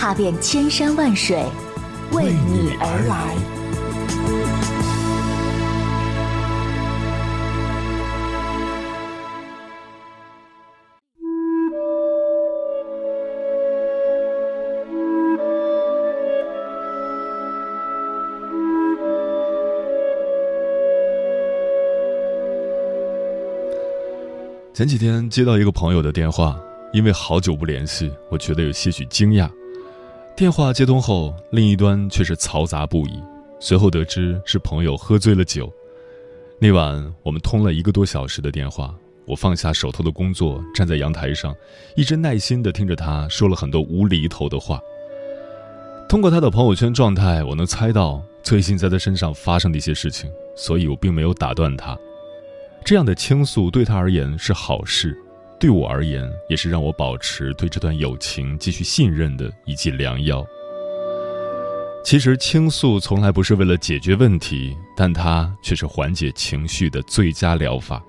踏遍千山万水，为你而来。前几天接到一个朋友的电话，因为好久不联系，我觉得有些许惊讶。电话接通后，另一端却是嘈杂不已。随后得知是朋友喝醉了酒。那晚我们通了一个多小时的电话，我放下手头的工作，站在阳台上，一直耐心地听着他说了很多无厘头的话。通过他的朋友圈状态，我能猜到最近在他身上发生的一些事情，所以我并没有打断他。这样的倾诉对他而言是好事，对我而言也是让我保持对这段友情继续信任的一剂良药。其实倾诉从来不是为了解决问题，但它却是缓解情绪的最佳疗法。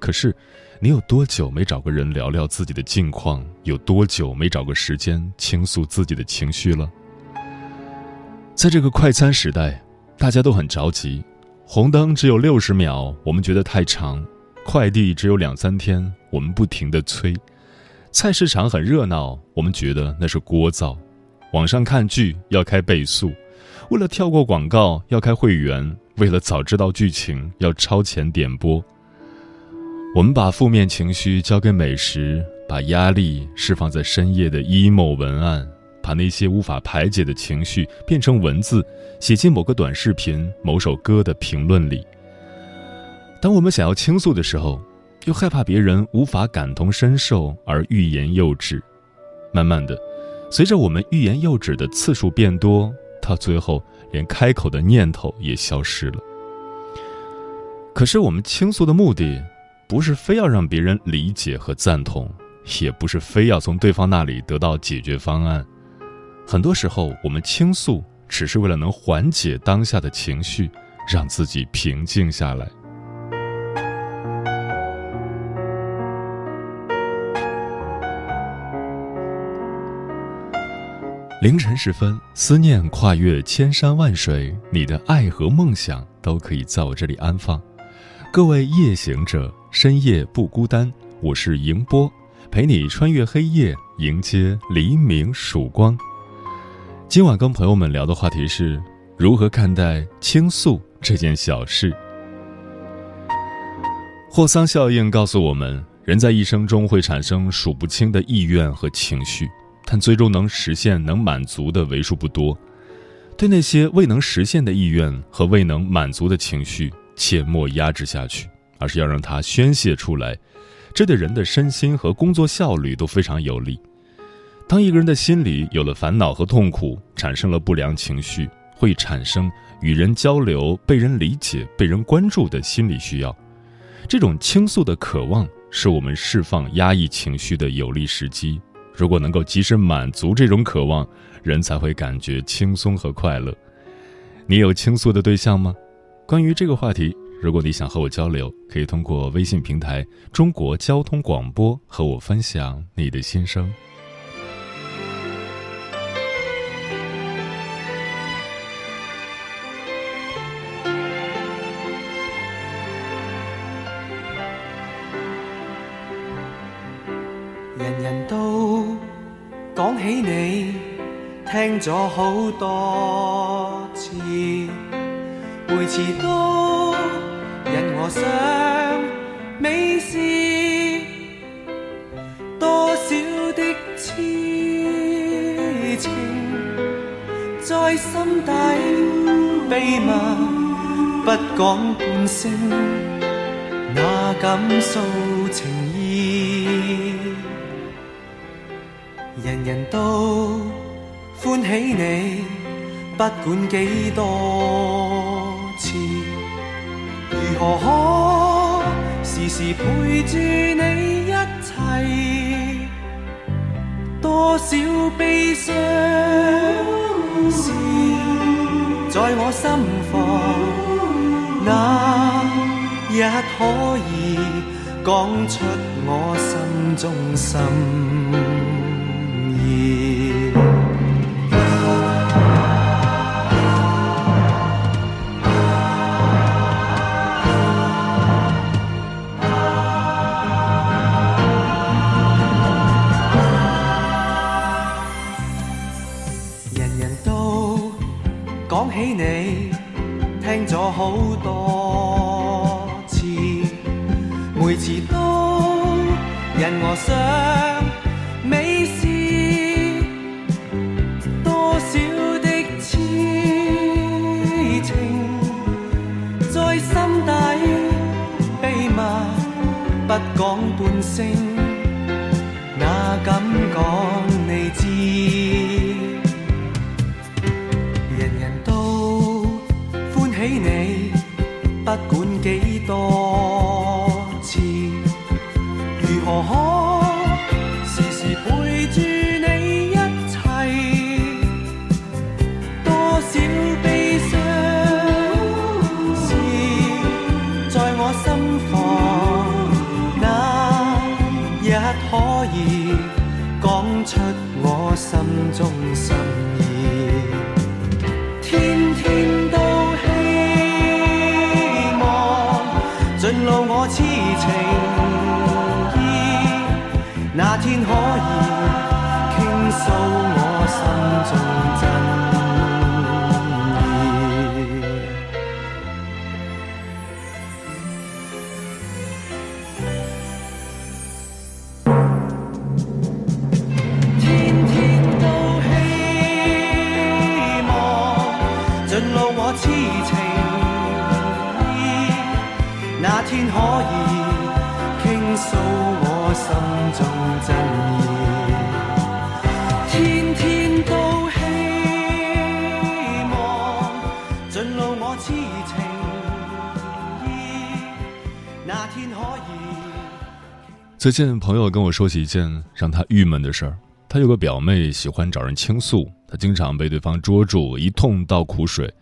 可是，你有多久没找个人聊聊自己的近况？有多久没找个时间倾诉自己的情绪了？在这个快餐时代，大家都很着急。红灯只有六十秒，我们觉得太长；快递只有两三天，我们不停的催；菜市场很热闹，我们觉得那是聒噪；网上看剧要开倍速，为了跳过广告要开会员，为了早知道剧情要超前点播。我们把负面情绪交给美食，把压力释放在深夜的 emo 文案。把那些无法排解的情绪变成文字，写进某个短视频、某首歌的评论里。当我们想要倾诉的时候，又害怕别人无法感同身受而欲言又止。慢慢的，随着我们欲言又止的次数变多，到最后连开口的念头也消失了。可是，我们倾诉的目的，不是非要让别人理解和赞同，也不是非要从对方那里得到解决方案。很多时候，我们倾诉只是为了能缓解当下的情绪，让自己平静下来。凌晨时分，思念跨越千山万水，你的爱和梦想都可以在我这里安放。各位夜行者，深夜不孤单，我是迎波，陪你穿越黑夜，迎接黎明曙光。今晚跟朋友们聊的话题是如何看待倾诉这件小事。霍桑效应告诉我们，人在一生中会产生数不清的意愿和情绪，但最终能实现、能满足的为数不多。对那些未能实现的意愿和未能满足的情绪，切莫压制下去，而是要让它宣泄出来，这对人的身心和工作效率都非常有利。当一个人的心里有了烦恼和痛苦，产生了不良情绪，会产生与人交流、被人理解、被人关注的心理需要。这种倾诉的渴望，是我们释放压抑情绪的有利时机。如果能够及时满足这种渴望，人才会感觉轻松和快乐。你有倾诉的对象吗？关于这个话题，如果你想和我交流，可以通过微信平台“中国交通广播”和我分享你的心声。聽咗好多次，每次都引我想美事，多少的痴情在心底秘密不講半聲，哪敢訴情意？人人都。起你，不管几多次，如何可时时陪住你一切？多少悲伤事在我心房，那日可以讲出我心中心何可时时陪住你一切？多少悲伤事在我心房，那日可以讲出我心中心天可以倾诉我心中真意。天天都希望尽露我痴情意，那天可以。最近朋友跟我说起一件让他郁闷的事儿。他有个表妹喜欢找人倾诉，他经常被对方捉住，一通倒苦水。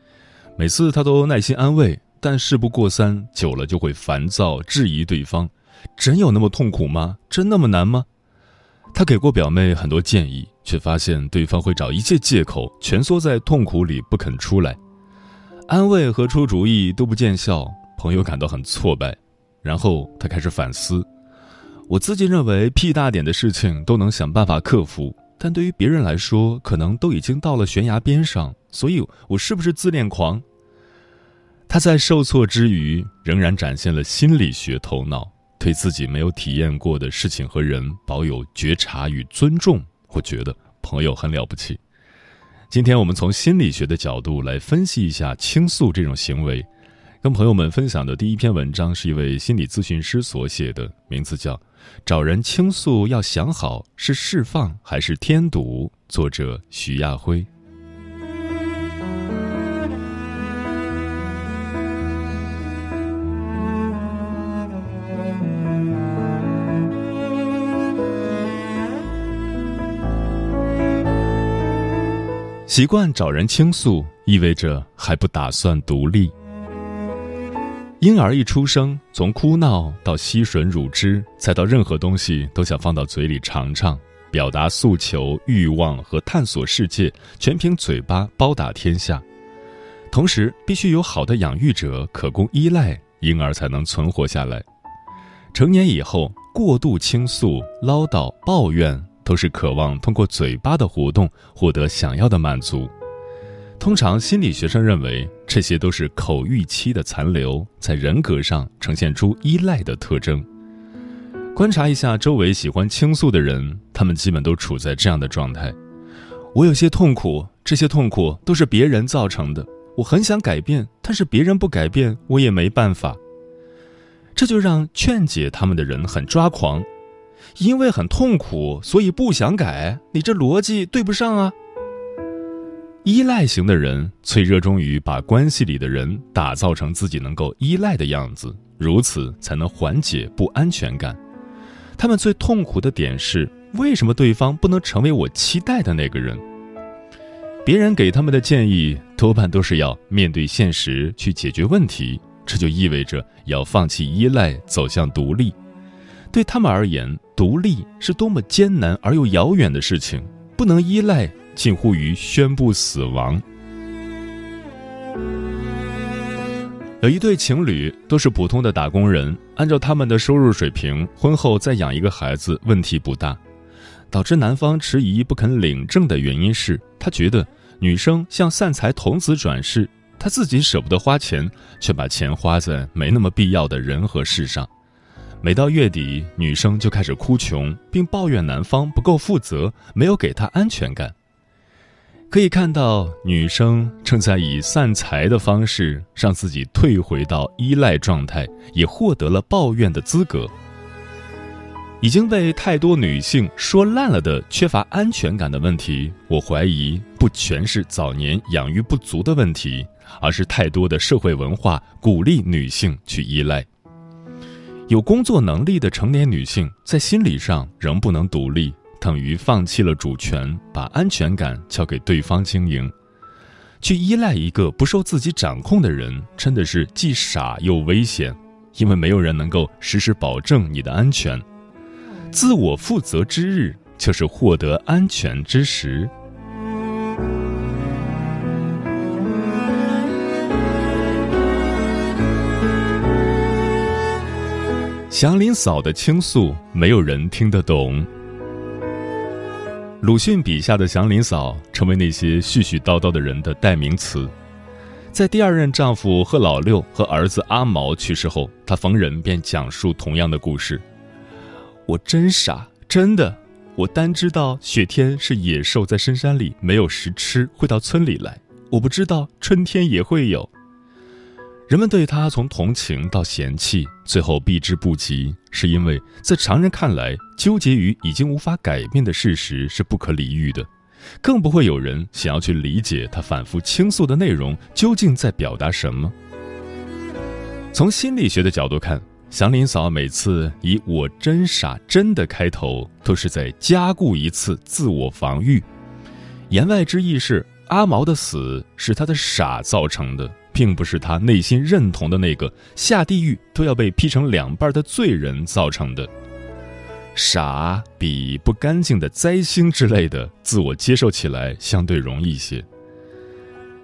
每次他都耐心安慰，但事不过三，久了就会烦躁，质疑对方：真有那么痛苦吗？真那么难吗？他给过表妹很多建议，却发现对方会找一切借口，蜷缩在痛苦里不肯出来。安慰和出主意都不见效，朋友感到很挫败。然后他开始反思。我自己认为屁大点的事情都能想办法克服，但对于别人来说，可能都已经到了悬崖边上。所以，我是不是自恋狂？他在受挫之余，仍然展现了心理学头脑，对自己没有体验过的事情和人保有觉察与尊重。我觉得朋友很了不起。今天我们从心理学的角度来分析一下倾诉这种行为。跟朋友们分享的第一篇文章是一位心理咨询师所写的，名字叫《找人倾诉要想好是释放还是添堵》，作者徐亚辉。习惯找人倾诉，意味着还不打算独立。婴儿一出生，从哭闹到吸吮乳汁，再到任何东西都想放到嘴里尝尝，表达诉求、欲望和探索世界，全凭嘴巴包打天下。同时，必须有好的养育者可供依赖，婴儿才能存活下来。成年以后，过度倾诉、唠叨、抱怨，都是渴望通过嘴巴的活动获得想要的满足。通常，心理学上认为这些都是口欲期的残留，在人格上呈现出依赖的特征。观察一下周围喜欢倾诉的人，他们基本都处在这样的状态：我有些痛苦，这些痛苦都是别人造成的。我很想改变，但是别人不改变，我也没办法。这就让劝解他们的人很抓狂，因为很痛苦，所以不想改。你这逻辑对不上啊！依赖型的人最热衷于把关系里的人打造成自己能够依赖的样子，如此才能缓解不安全感。他们最痛苦的点是，为什么对方不能成为我期待的那个人？别人给他们的建议多半都是要面对现实去解决问题，这就意味着要放弃依赖，走向独立。对他们而言，独立是多么艰难而又遥远的事情，不能依赖。近乎于宣布死亡。有一对情侣都是普通的打工人，按照他们的收入水平，婚后再养一个孩子问题不大。导致男方迟疑不肯领证的原因是他觉得女生向散财童子转世，他自己舍不得花钱，却把钱花在没那么必要的人和事上。每到月底，女生就开始哭穷，并抱怨男方不够负责，没有给她安全感。可以看到，女生正在以散财的方式让自己退回到依赖状态，也获得了抱怨的资格。已经被太多女性说烂了的缺乏安全感的问题，我怀疑不全是早年养育不足的问题，而是太多的社会文化鼓励女性去依赖。有工作能力的成年女性在心理上仍不能独立。等于放弃了主权，把安全感交给对方经营，去依赖一个不受自己掌控的人，真的是既傻又危险，因为没有人能够实时保证你的安全。自我负责之日，就是获得安全之时。祥林嫂的倾诉，没有人听得懂。鲁迅笔下的祥林嫂，成为那些絮絮叨叨的人的代名词。在第二任丈夫贺老六和儿子阿毛去世后，她逢人便讲述同样的故事。我真傻，真的，我单知道雪天是野兽在深山里没有食吃，会到村里来。我不知道春天也会有。人们对他从同情到嫌弃，最后避之不及，是因为在常人看来，纠结于已经无法改变的事实是不可理喻的，更不会有人想要去理解他反复倾诉的内容究竟在表达什么。从心理学的角度看，祥林嫂每次以“我真傻真的”开头，都是在加固一次自我防御，言外之意是阿毛的死是他的傻造成的。并不是他内心认同的那个下地狱都要被劈成两半的罪人造成的。傻比不干净的灾星之类的自我接受起来相对容易一些。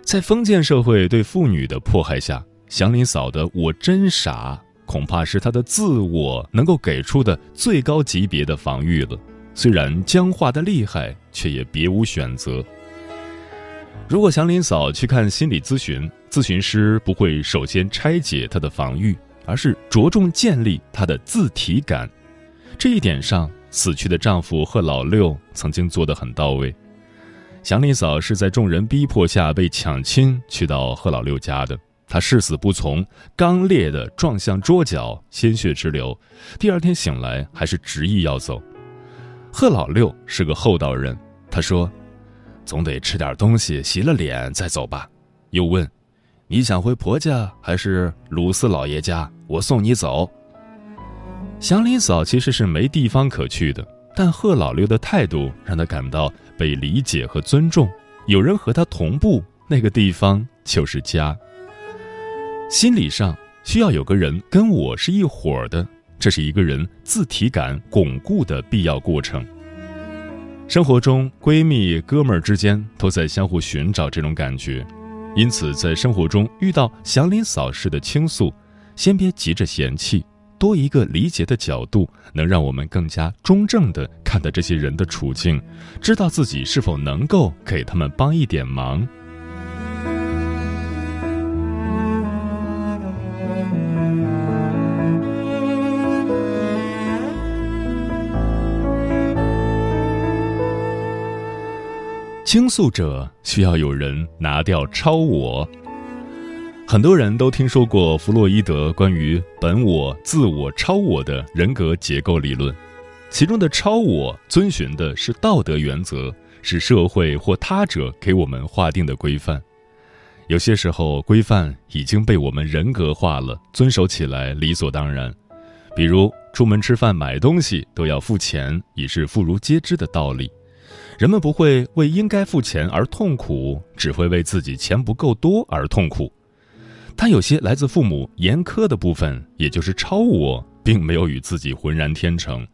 在封建社会对妇女的迫害下，祥林嫂的“我真傻”恐怕是她的自我能够给出的最高级别的防御了。虽然僵化的厉害，却也别无选择。如果祥林嫂去看心理咨询，咨询师不会首先拆解她的防御，而是着重建立她的自体感。这一点上，死去的丈夫贺老六曾经做得很到位。祥林嫂是在众人逼迫下被抢亲去到贺老六家的，她誓死不从，刚烈地撞向桌角，鲜血直流。第二天醒来，还是执意要走。贺老六是个厚道人，他说。总得吃点东西，洗了脸再走吧。又问：“你想回婆家还是鲁四老爷家？我送你走。”祥林嫂其实是没地方可去的，但贺老六的态度让她感到被理解和尊重。有人和他同步，那个地方就是家。心理上需要有个人跟我是一伙的，这是一个人自体感巩固的必要过程。生活中，闺蜜、哥们儿之间都在相互寻找这种感觉，因此在生活中遇到祥林嫂式的倾诉，先别急着嫌弃，多一个理解的角度，能让我们更加中正地看待这些人的处境，知道自己是否能够给他们帮一点忙。倾诉者需要有人拿掉超我。很多人都听说过弗洛伊德关于本我、自我、超我的人格结构理论，其中的超我遵循的是道德原则，是社会或他者给我们划定的规范。有些时候，规范已经被我们人格化了，遵守起来理所当然。比如，出门吃饭、买东西都要付钱，已是妇孺皆知的道理。人们不会为应该付钱而痛苦，只会为自己钱不够多而痛苦。但有些来自父母严苛的部分，也就是超我，并没有与自己浑然天成，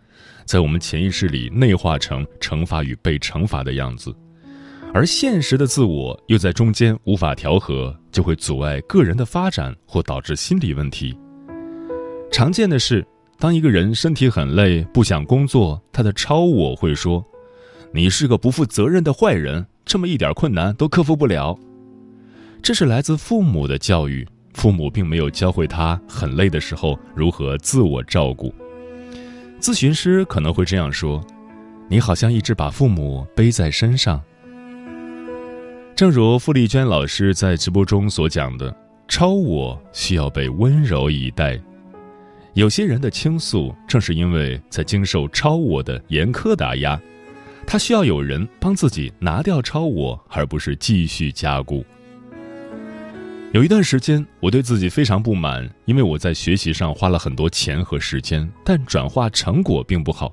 在我们潜意识里内化成惩罚与被惩罚的样子。而现实的自我又在中间无法调和，就会阻碍个人的发展或导致心理问题。常见的是，当一个人身体很累，不想工作，他的超我会说：“你是个不负责任的坏人，这么一点困难都克服不了。”这是来自父母的教育，父母并没有教会他很累的时候如何自我照顾。咨询师可能会这样说：“你好像一直把父母背在身上。”正如傅丽娟老师在直播中所讲的，超我需要被温柔以待。有些人的倾诉，正是因为在经受超我的严苛打压，他需要有人帮自己拿掉超我，而不是继续加固。有一段时间，我对自己非常不满，因为我在学习上花了很多钱和时间，但转化成果并不好。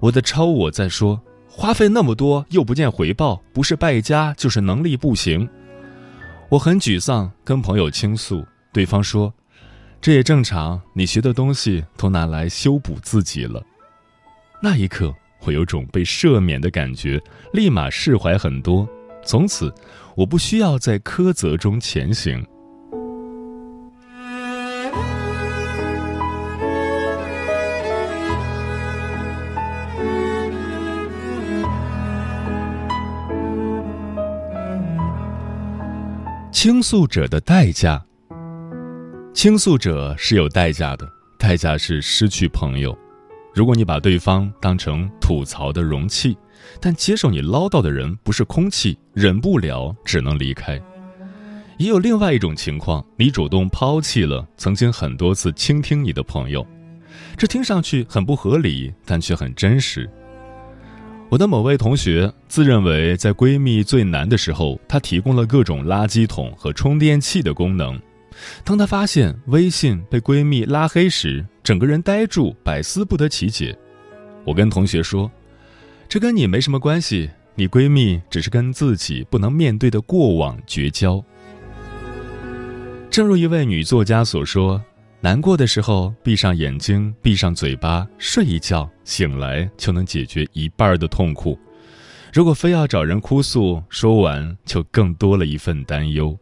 我的超我在说。花费那么多又不见回报，不是败家就是能力不行。我很沮丧，跟朋友倾诉，对方说：“这也正常，你学的东西都拿来修补自己了。”那一刻，我有种被赦免的感觉，立马释怀很多。从此，我不需要在苛责中前行。倾诉者的代价。倾诉者是有代价的，代价是失去朋友。如果你把对方当成吐槽的容器，但接受你唠叨的人不是空气，忍不了只能离开。也有另外一种情况，你主动抛弃了曾经很多次倾听你的朋友，这听上去很不合理，但却很真实。我的某位同学自认为在闺蜜最难的时候，她提供了各种垃圾桶和充电器的功能。当他发现微信被闺蜜拉黑时，整个人呆住，百思不得其解。我跟同学说：“这跟你没什么关系，你闺蜜只是跟自己不能面对的过往绝交。”正如一位女作家所说。难过的时候，闭上眼睛，闭上嘴巴，睡一觉，醒来就能解决一半的痛苦。如果非要找人哭诉，说完就更多了一份担忧。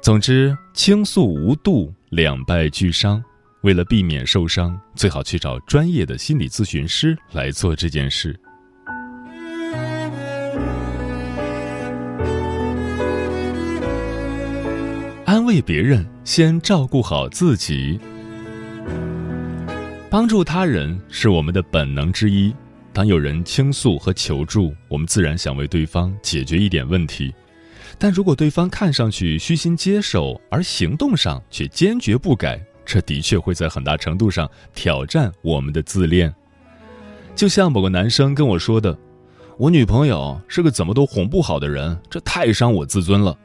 总之，倾诉无度，两败俱伤。为了避免受伤，最好去找专业的心理咨询师来做这件事。安慰别人，先照顾好自己。帮助他人是我们的本能之一。当有人倾诉和求助，我们自然想为对方解决一点问题。但如果对方看上去虚心接受，而行动上却坚决不改，这的确会在很大程度上挑战我们的自恋。就像某个男生跟我说的：“我女朋友是个怎么都哄不好的人，这太伤我自尊了。”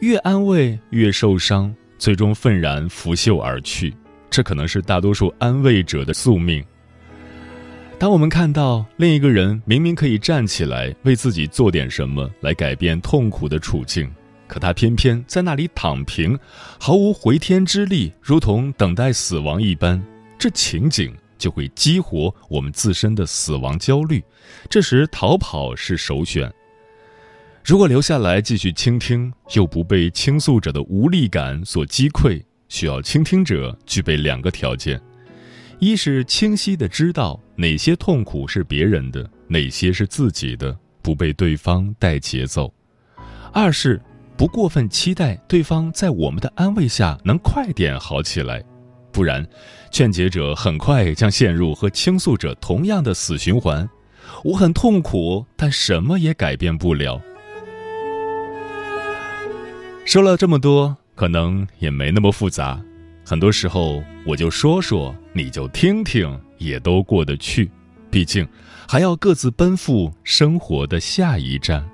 越安慰越受伤，最终愤然拂袖而去。这可能是大多数安慰者的宿命。当我们看到另一个人明明可以站起来为自己做点什么来改变痛苦的处境，可他偏偏在那里躺平，毫无回天之力，如同等待死亡一般，这情景就会激活我们自身的死亡焦虑。这时，逃跑是首选。如果留下来继续倾听，又不被倾诉者的无力感所击溃，需要倾听者具备两个条件：一是清晰的知道哪些痛苦是别人的，哪些是自己的，不被对方带节奏；二是不过分期待对方在我们的安慰下能快点好起来，不然，劝解者很快将陷入和倾诉者同样的死循环。我很痛苦，但什么也改变不了。说了这么多，可能也没那么复杂。很多时候，我就说说，你就听听，也都过得去。毕竟，还要各自奔赴生活的下一站。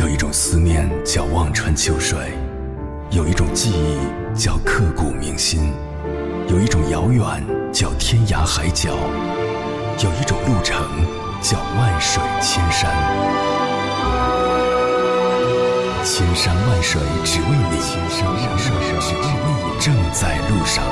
有一种思念叫望穿秋水，有一种记忆叫刻骨铭心，有一种遥远叫天涯海角，有一种路程叫万水千山。千山万水只为你，千山万水只为你，正在路上。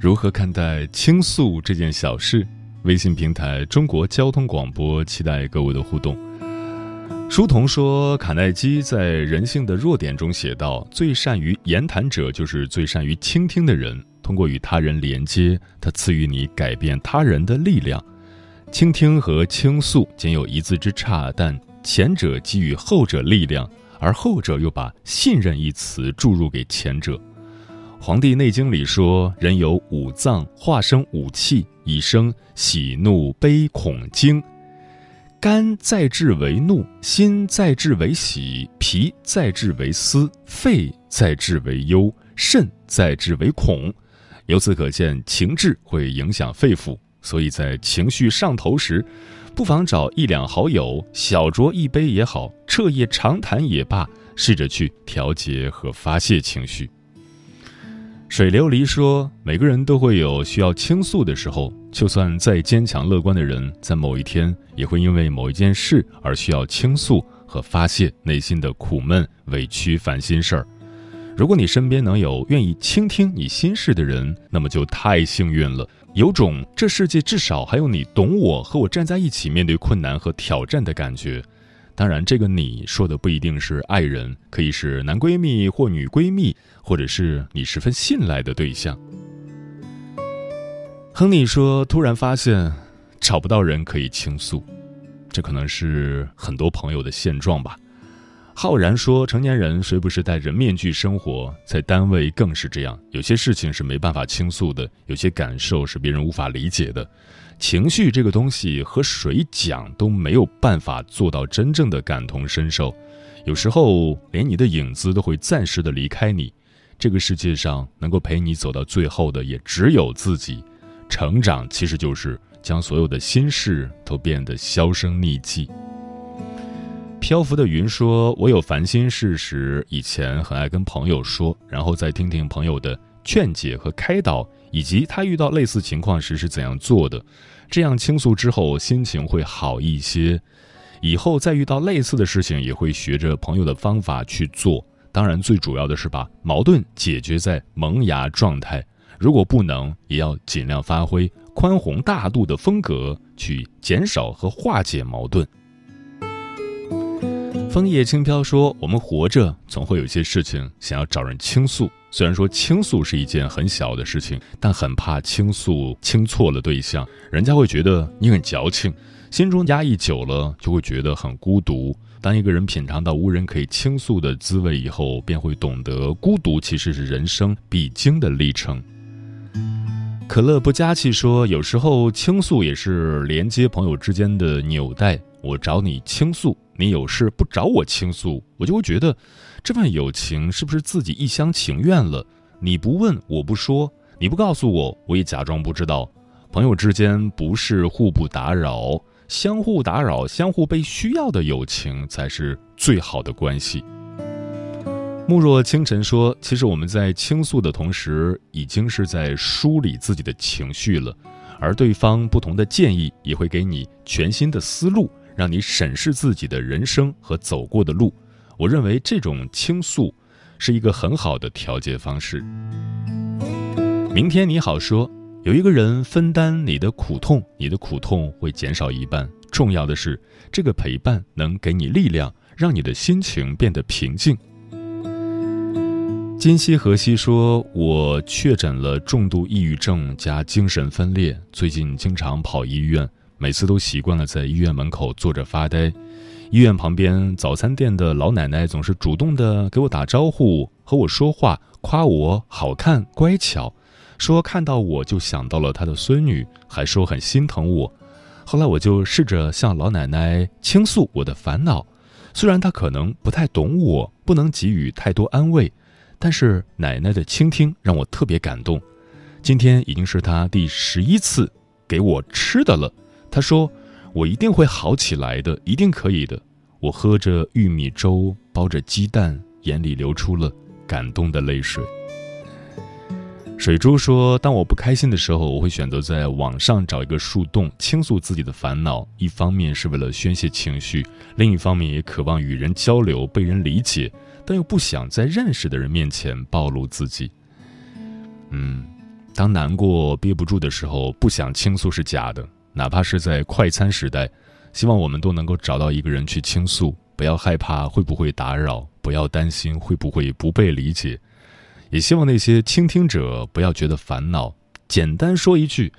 如何看待倾诉这件小事？微信平台中国交通广播期待各位的互动。书童说，卡耐基在《人性的弱点》中写道：“最善于言谈者，就是最善于倾听的人。通过与他人连接，他赐予你改变他人的力量。倾听和倾诉仅有一字之差，但前者给予后者力量，而后者又把信任一词注入给前者。”《黄帝内经》里说，人有五脏，化生五气，以生喜怒悲恐惊。肝在志为怒，心在志为喜，脾在志为思，肺在志为忧，肾在志为恐。由此可见，情志会影响肺腑，所以在情绪上头时，不妨找一两好友，小酌一杯也好，彻夜长谈也罢，试着去调节和发泄情绪。水流离说：“每个人都会有需要倾诉的时候，就算再坚强乐观的人，在某一天也会因为某一件事而需要倾诉和发泄内心的苦闷、委屈、烦心事儿。如果你身边能有愿意倾听你心事的人，那么就太幸运了，有种这世界至少还有你懂我和我站在一起面对困难和挑战的感觉。”当然，这个你说的不一定是爱人，可以是男闺蜜或女闺蜜，或者是你十分信赖的对象。亨利说：“突然发现找不到人可以倾诉，这可能是很多朋友的现状吧。”浩然说：“成年人谁不是戴着面具生活？在单位更是这样，有些事情是没办法倾诉的，有些感受是别人无法理解的。”情绪这个东西和谁讲都没有办法做到真正的感同身受，有时候连你的影子都会暂时的离开你。这个世界上能够陪你走到最后的也只有自己。成长其实就是将所有的心事都变得销声匿迹。漂浮的云说：“我有烦心事时，以前很爱跟朋友说，然后再听听朋友的劝解和开导。”以及他遇到类似情况时是怎样做的，这样倾诉之后心情会好一些，以后再遇到类似的事情也会学着朋友的方法去做。当然，最主要的是把矛盾解决在萌芽状态。如果不能，也要尽量发挥宽宏大度的风格，去减少和化解矛盾。枫叶轻飘说：“我们活着，总会有些事情想要找人倾诉。”虽然说倾诉是一件很小的事情，但很怕倾诉倾错了对象，人家会觉得你很矫情，心中压抑久了就会觉得很孤独。当一个人品尝到无人可以倾诉的滋味以后，便会懂得孤独其实是人生必经的历程。可乐不加气说，有时候倾诉也是连接朋友之间的纽带。我找你倾诉，你有事不找我倾诉，我就会觉得。这份友情是不是自己一厢情愿了？你不问，我不说；你不告诉我，我也假装不知道。朋友之间不是互不打扰，相互打扰、相互被需要的友情才是最好的关系。慕若清晨说：“其实我们在倾诉的同时，已经是在梳理自己的情绪了，而对方不同的建议也会给你全新的思路，让你审视自己的人生和走过的路。”我认为这种倾诉是一个很好的调节方式。明天你好说，有一个人分担你的苦痛，你的苦痛会减少一半。重要的是，这个陪伴能给你力量，让你的心情变得平静。今夕何夕说，我确诊了重度抑郁症加精神分裂，最近经常跑医院，每次都习惯了在医院门口坐着发呆。医院旁边早餐店的老奶奶总是主动的给我打招呼，和我说话，夸我好看、乖巧，说看到我就想到了她的孙女，还说很心疼我。后来我就试着向老奶奶倾诉我的烦恼，虽然她可能不太懂我，不能给予太多安慰，但是奶奶的倾听让我特别感动。今天已经是她第十一次给我吃的了。她说：“我一定会好起来的，一定可以的。”我喝着玉米粥，包着鸡蛋，眼里流出了感动的泪水。水珠说：“当我不开心的时候，我会选择在网上找一个树洞倾诉自己的烦恼。一方面是为了宣泄情绪，另一方面也渴望与人交流、被人理解，但又不想在认识的人面前暴露自己。嗯，当难过憋不住的时候，不想倾诉是假的。哪怕是在快餐时代，希望我们都能够找到一个人去倾诉，不要害怕会不会打扰，不要担心会不会不被理解。”也希望那些倾听者不要觉得烦恼，简单说一句：“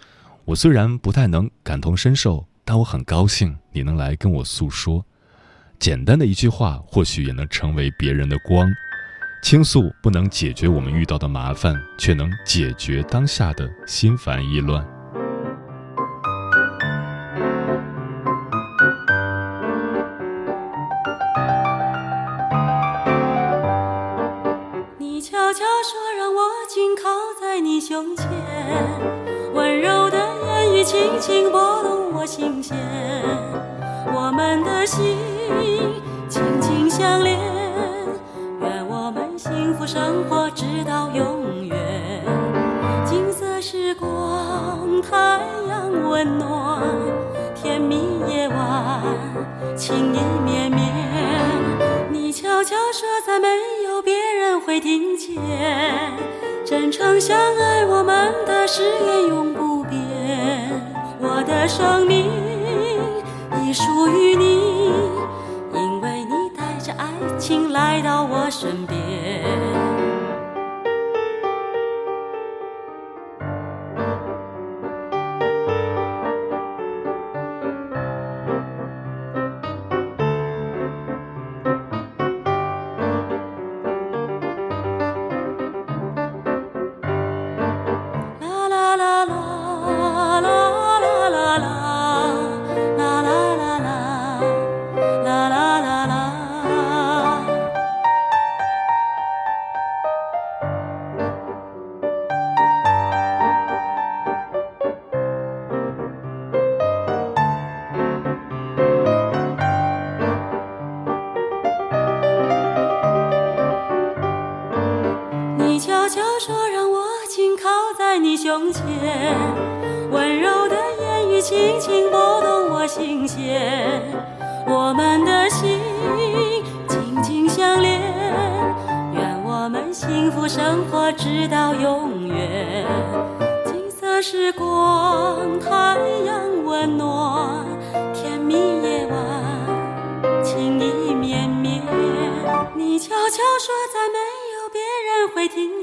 我虽然不太能感同身受，但我很高兴你能来跟我诉说。”简单的一句话，或许也能成为别人的光。倾诉不能解决我们遇到的麻烦，却能解决当下的心烦意乱。胸前，温柔的言语轻轻拨动我心弦，我们的心紧紧相连，愿我们幸福生活直到永远。金色时光，太阳温暖，甜蜜夜晚，情意绵绵。你悄悄说，再没有别人会听见。真诚相爱，我们的誓言永不变。我的生命已属于你，因为你带着爱情来到我身边。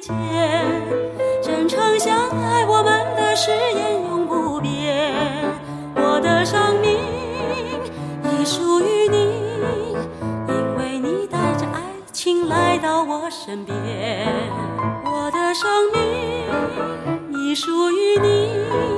会听见。真诚相爱，我们的誓言永不变。我的生命已属于你，因为你带着爱情来到我身边。我的生命已属于你。